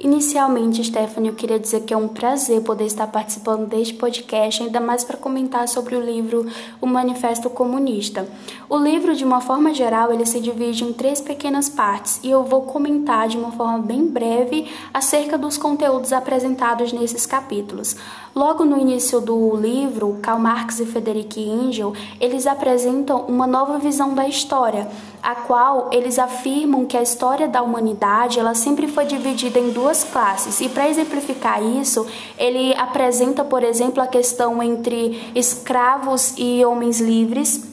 Inicialmente, Stephanie, eu queria dizer que é um prazer poder estar participando deste podcast, ainda mais para comentar sobre o livro O Manifesto Comunista. O livro, de uma forma geral, ele se divide em três pequenas partes e eu vou comentar de uma forma bem breve acerca dos conteúdos apresentados nesses capítulos. Logo no início do livro, Karl Marx e Frederick Engel, eles apresentam uma nova visão da história, a qual eles afirmam que a história da humanidade ela sempre foi dividida em duas classes. E para exemplificar isso, ele apresenta, por exemplo, a questão entre escravos e homens livres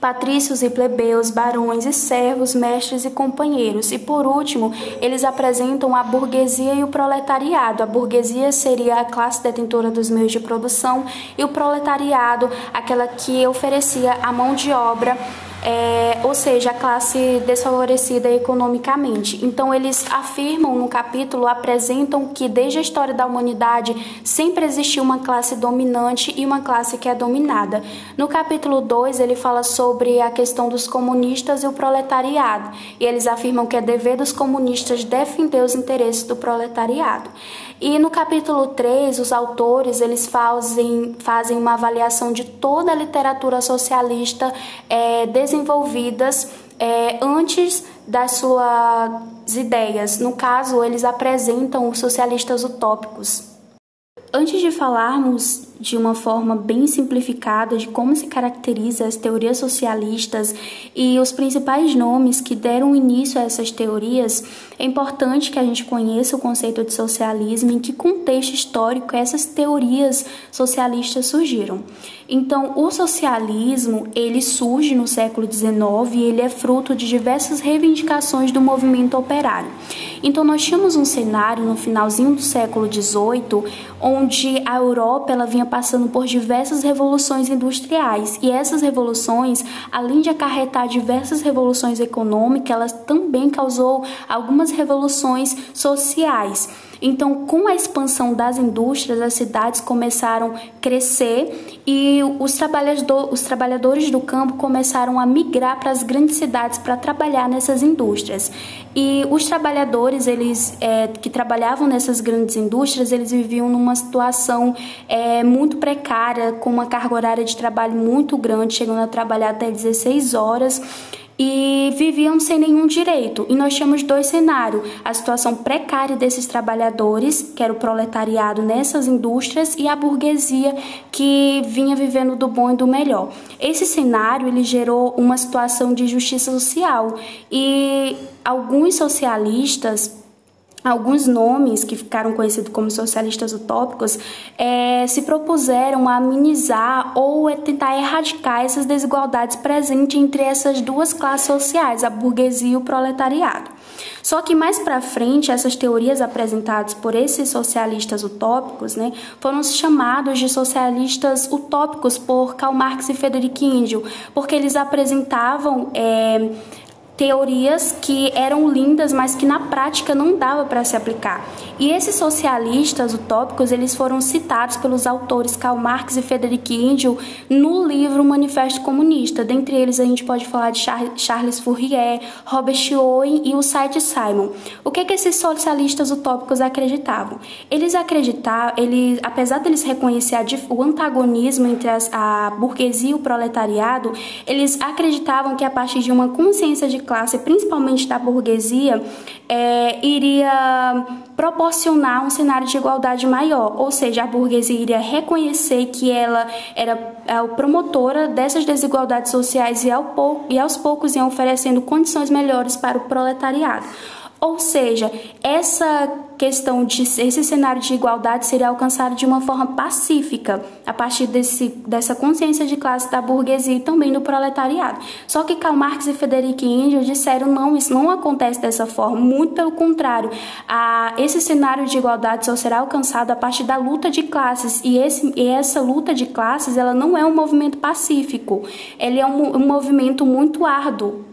patrícios e plebeus, barões e servos, mestres e companheiros. E por último, eles apresentam a burguesia e o proletariado. A burguesia seria a classe detentora dos meios de produção e o proletariado, aquela que oferecia a mão de obra é, ou seja, a classe desfavorecida economicamente. Então, eles afirmam no capítulo, apresentam que desde a história da humanidade sempre existiu uma classe dominante e uma classe que é dominada. No capítulo 2, ele fala sobre a questão dos comunistas e o proletariado, e eles afirmam que é dever dos comunistas defender os interesses do proletariado. E no capítulo 3, os autores eles fazem, fazem uma avaliação de toda a literatura socialista é, desenvolvidas é, antes das suas ideias. No caso, eles apresentam os socialistas utópicos. Antes de falarmos de uma forma bem simplificada de como se caracteriza as teorias socialistas e os principais nomes que deram início a essas teorias, é importante que a gente conheça o conceito de socialismo e em que contexto histórico essas teorias socialistas surgiram. Então, o socialismo, ele surge no século XIX e ele é fruto de diversas reivindicações do movimento operário. Então, nós tínhamos um cenário no finalzinho do século XVIII, onde a Europa ela vinha passando por diversas revoluções industriais e essas revoluções, além de acarretar diversas revoluções econômicas, elas também causou algumas revoluções sociais. Então, com a expansão das indústrias, as cidades começaram a crescer e os, trabalhador, os trabalhadores do campo começaram a migrar para as grandes cidades para trabalhar nessas indústrias. E os trabalhadores, eles é, que trabalhavam nessas grandes indústrias, eles viviam numa situação é, muito precária, com uma carga horária de trabalho muito grande, chegando a trabalhar até 16 horas e viviam sem nenhum direito. E nós tínhamos dois cenários: a situação precária desses trabalhadores, que era o proletariado nessas indústrias, e a burguesia que vinha vivendo do bom e do melhor. Esse cenário ele gerou uma situação de justiça social e alguns socialistas Alguns nomes que ficaram conhecidos como socialistas utópicos é, se propuseram a amenizar ou tentar erradicar essas desigualdades presentes entre essas duas classes sociais, a burguesia e o proletariado. Só que mais para frente, essas teorias apresentadas por esses socialistas utópicos né, foram chamados de socialistas utópicos por Karl Marx e Frederick Engel, porque eles apresentavam é, teorias que eram lindas, mas que na prática não dava para se aplicar. E esses socialistas utópicos, eles foram citados pelos autores Karl Marx e Frederick Engel no livro Manifesto Comunista. Dentre eles a gente pode falar de Charles Fourier, Robert Owen e o site Simon. O que que esses socialistas utópicos acreditavam? Eles acreditavam, eles, apesar deles reconhecer o antagonismo entre as, a burguesia e o proletariado, eles acreditavam que a partir de uma consciência de classe, principalmente da burguesia, é, iria proporcionar um cenário de igualdade maior, ou seja, a burguesia iria reconhecer que ela era a promotora dessas desigualdades sociais e, ao, e aos poucos iam oferecendo condições melhores para o proletariado. Ou seja, essa questão de esse cenário de igualdade seria alcançado de uma forma pacífica, a partir desse, dessa consciência de classe da burguesia e também do proletariado. Só que Karl Marx e Frederick Engels disseram não, isso não acontece dessa forma, muito pelo contrário, a, esse cenário de igualdade só será alcançado a partir da luta de classes. E, esse, e essa luta de classes ela não é um movimento pacífico, ele é um, um movimento muito árduo